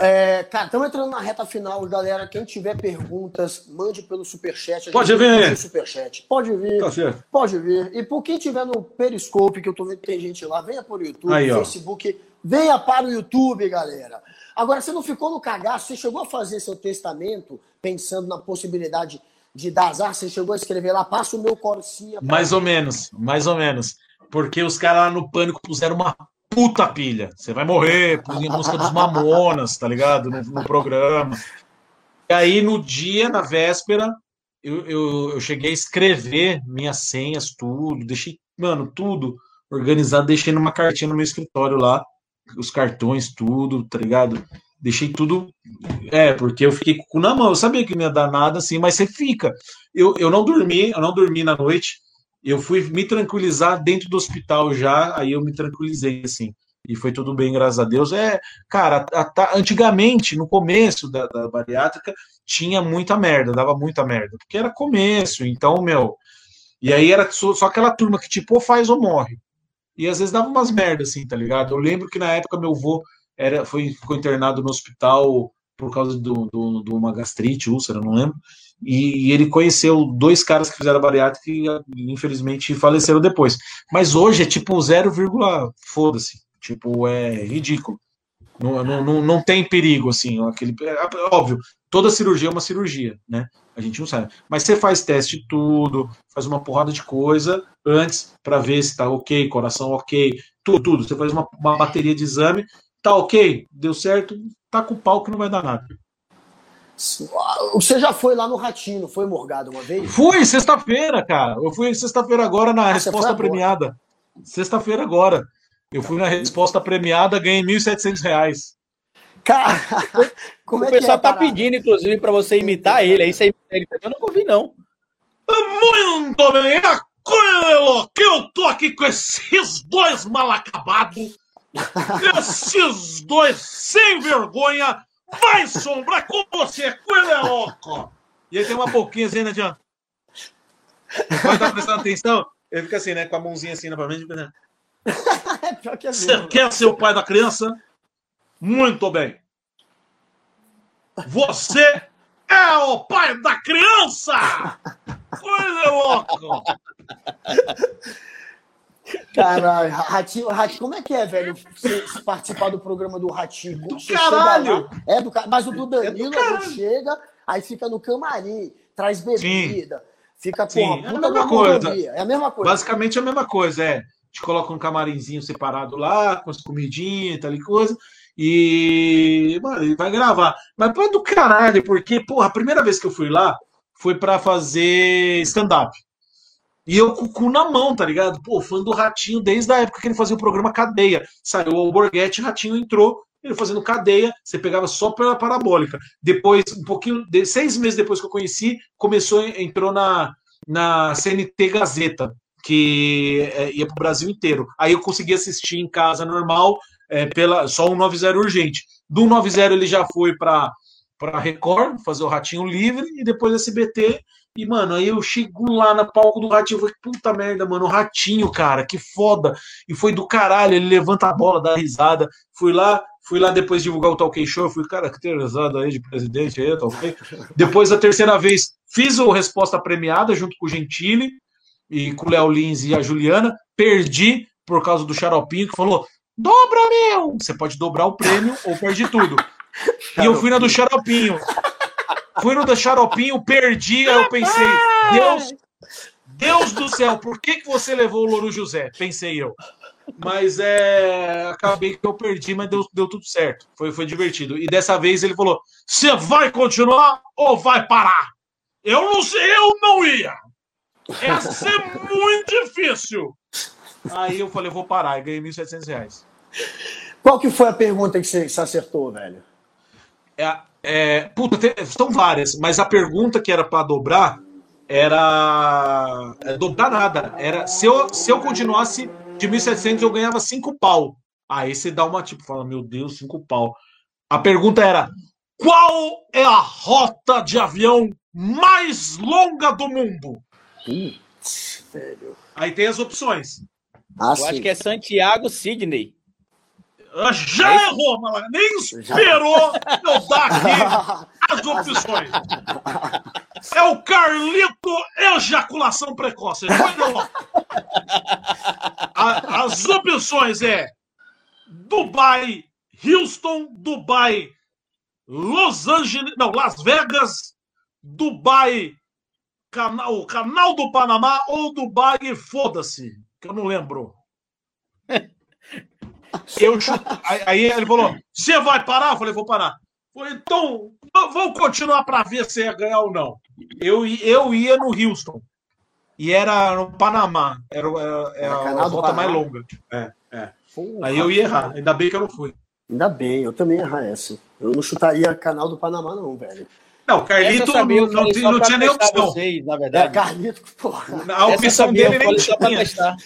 É, cara, estamos entrando na reta final, galera. Quem tiver perguntas, mande pelo superchat. Pode vir. Superchat. Pode vir. Tá. Pode vir. E por quem tiver no Periscope, que eu tô vendo que tem gente lá, venha para o YouTube, Aí. Facebook. Venha para o YouTube, galera. Agora, você não ficou no cagaço? Você chegou a fazer seu testamento pensando na possibilidade de dar azar? Você chegou a escrever lá, passa o meu corcinha. Mais ou menos, mais ou menos. Porque os caras lá no pânico puseram uma puta pilha. Você vai morrer, puseram a música dos Mamonas, tá ligado? No, no programa. E aí, no dia, na véspera, eu, eu, eu cheguei a escrever minhas senhas, tudo, deixei, mano, tudo organizado, deixei numa cartinha no meu escritório lá, os cartões, tudo, tá ligado? Deixei tudo. É, porque eu fiquei com o cu na mão. Eu sabia que não ia dar nada assim, mas você fica. Eu, eu não dormi, eu não dormi na noite. Eu fui me tranquilizar dentro do hospital já, aí eu me tranquilizei, assim. E foi tudo bem, graças a Deus. É, cara, a- a- antigamente, no começo da, da bariátrica, tinha muita merda, dava muita merda, porque era começo, então, meu. E aí era só, só aquela turma que, tipo, ou faz ou morre. E às vezes dava umas merdas, assim, tá ligado? Eu lembro que na época meu avô era, foi, ficou internado no hospital por causa de uma gastrite, úlcera, não lembro. E, ele conheceu dois caras que fizeram bariátrica e infelizmente faleceram depois. Mas hoje é tipo 0, foda-se. Tipo, é ridículo. Não, não, não, não tem perigo, assim. Aquele, é, óbvio, toda cirurgia é uma cirurgia, né? A gente não sabe. Mas você faz teste tudo, faz uma porrada de coisa antes para ver se tá ok, coração ok, tudo, tudo. Você faz uma, uma bateria de exame, tá ok, deu certo, tá com o pau que não vai dar nada. Você já foi lá no Ratinho, não foi morgado uma vez? Fui sexta-feira, cara. Eu fui sexta-feira agora na Ah, resposta premiada. Sexta-feira agora. Eu fui na resposta premiada, ganhei 1.700 reais. Cara, como o é que é? pessoal a tá pedindo, inclusive, pra você imitar ele. Aí você imita ele. Eu não ouvi, não. Muito bem, aquilo que eu tô aqui com esses dois mal acabados, esses dois sem vergonha, vai sombra com você, coelho é louco. E aí tem uma pouquinha assim, né, Jean? Pode estar prestando atenção? Ele fica assim, né, com a mãozinha assim na frente, né? É que Você mesmo. quer ser o pai da criança? Muito bem. Você é o pai da criança! Coisa louca! Caralho, Ratinho, Ratinho, como é que é, velho? Você participar do programa do Ratinho? Do Você caralho! lá, é do Mas o do Danilo, É do a gente chega, aí fica no camarim, traz bebida, fica, Sim, porra, é a mesma coisa. mordomia. É a mesma coisa. Basicamente é a mesma coisa, é. Te coloca um camarinzinho separado lá, com as comidinhas e tal e coisa. E, mano, ele vai gravar. Mas pô, é do caralho, porque, porra, a primeira vez que eu fui lá foi pra fazer stand-up. E eu com o cu na mão, tá ligado? Pô, fã do Ratinho desde a época que ele fazia o programa Cadeia. Saiu o Borghetti, Ratinho entrou, ele fazendo Cadeia, você pegava só pela parabólica. Depois, um pouquinho, seis meses depois que eu conheci, começou, entrou na, na CNT Gazeta, que é, ia pro Brasil inteiro. Aí eu consegui assistir em casa normal, é, pela só um 90 urgente. Do 90 ele já foi para para Record, fazer o Ratinho Livre, e depois SBT. E, mano, aí eu chego lá na palco do Ratinho, falei, puta merda, mano, o Ratinho, cara, que foda. E foi do caralho, ele levanta a bola, dá risada. Fui lá, fui lá depois divulgar o Talk Show, fui, cara, que tem risada aí de presidente aí, ok? Depois, a terceira vez, fiz o Resposta Premiada junto com o Gentili e com o Léo Lins e a Juliana. Perdi por causa do Xaropinho, que falou, dobra, meu! Você pode dobrar o prêmio ou perde tudo. E eu fui na do Xaropinho. Fui no do Xaropinho, perdi, aí eu pensei, Deus, Deus do céu, por que, que você levou o Louro José? Pensei eu. Mas é. Acabei que eu perdi, mas deu, deu tudo certo. Foi, foi divertido. E dessa vez ele falou: você vai continuar ou vai parar? Eu não sei, eu não ia. Ia ser muito difícil. Aí eu falei, vou parar, e ganhei 1.700 reais. Qual que foi a pergunta que você acertou, velho? É, é, puta, tem- são várias, mas a pergunta que era para dobrar era. é, dobrar nada. Era se eu, se eu continuasse de 1.700, eu ganhava 5 pau. Aí você dá uma tipo, fala, meu Deus, 5 pau. A pergunta era: qual é a rota de avião mais longa do mundo? Putz, velho. Aí tem as opções. Ah, Eu acho que é Santiago Sidney. Já errou, malandro. Nem esperou eu dar aqui as opções. É o Carlito Ejaculação Precoce. A, as opções é Dubai, Houston, Dubai, Los Angeles, não, Las Vegas, Dubai, canal, canal do Panamá ou Dubai, foda-se, que eu não lembro. Eu, aí ele falou: Você vai parar? Eu falei: Vou parar. Falei, então, vamos continuar para ver se ia ganhar ou não. Eu, eu ia no Houston. E era no Panamá. Era, era, era a volta mais longa. É, é. Aí eu ia errar. Ainda bem que eu não fui. Ainda bem, eu também ia errar essa. Eu não chutaria canal do Panamá, não, velho. Não, Carlito não, não, não tinha nem opção. Vocês, na verdade. É, Carlito, porra. A opção dele nem só tinha. testar.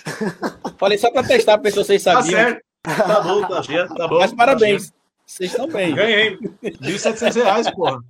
falei só para testar, para ver se vocês tá sabiam. Tá certo. Tá bom, tá, cheio, tá bom. Mas parabéns. Tá Vocês estão bem. Ganhei. R$ 1.700, porra.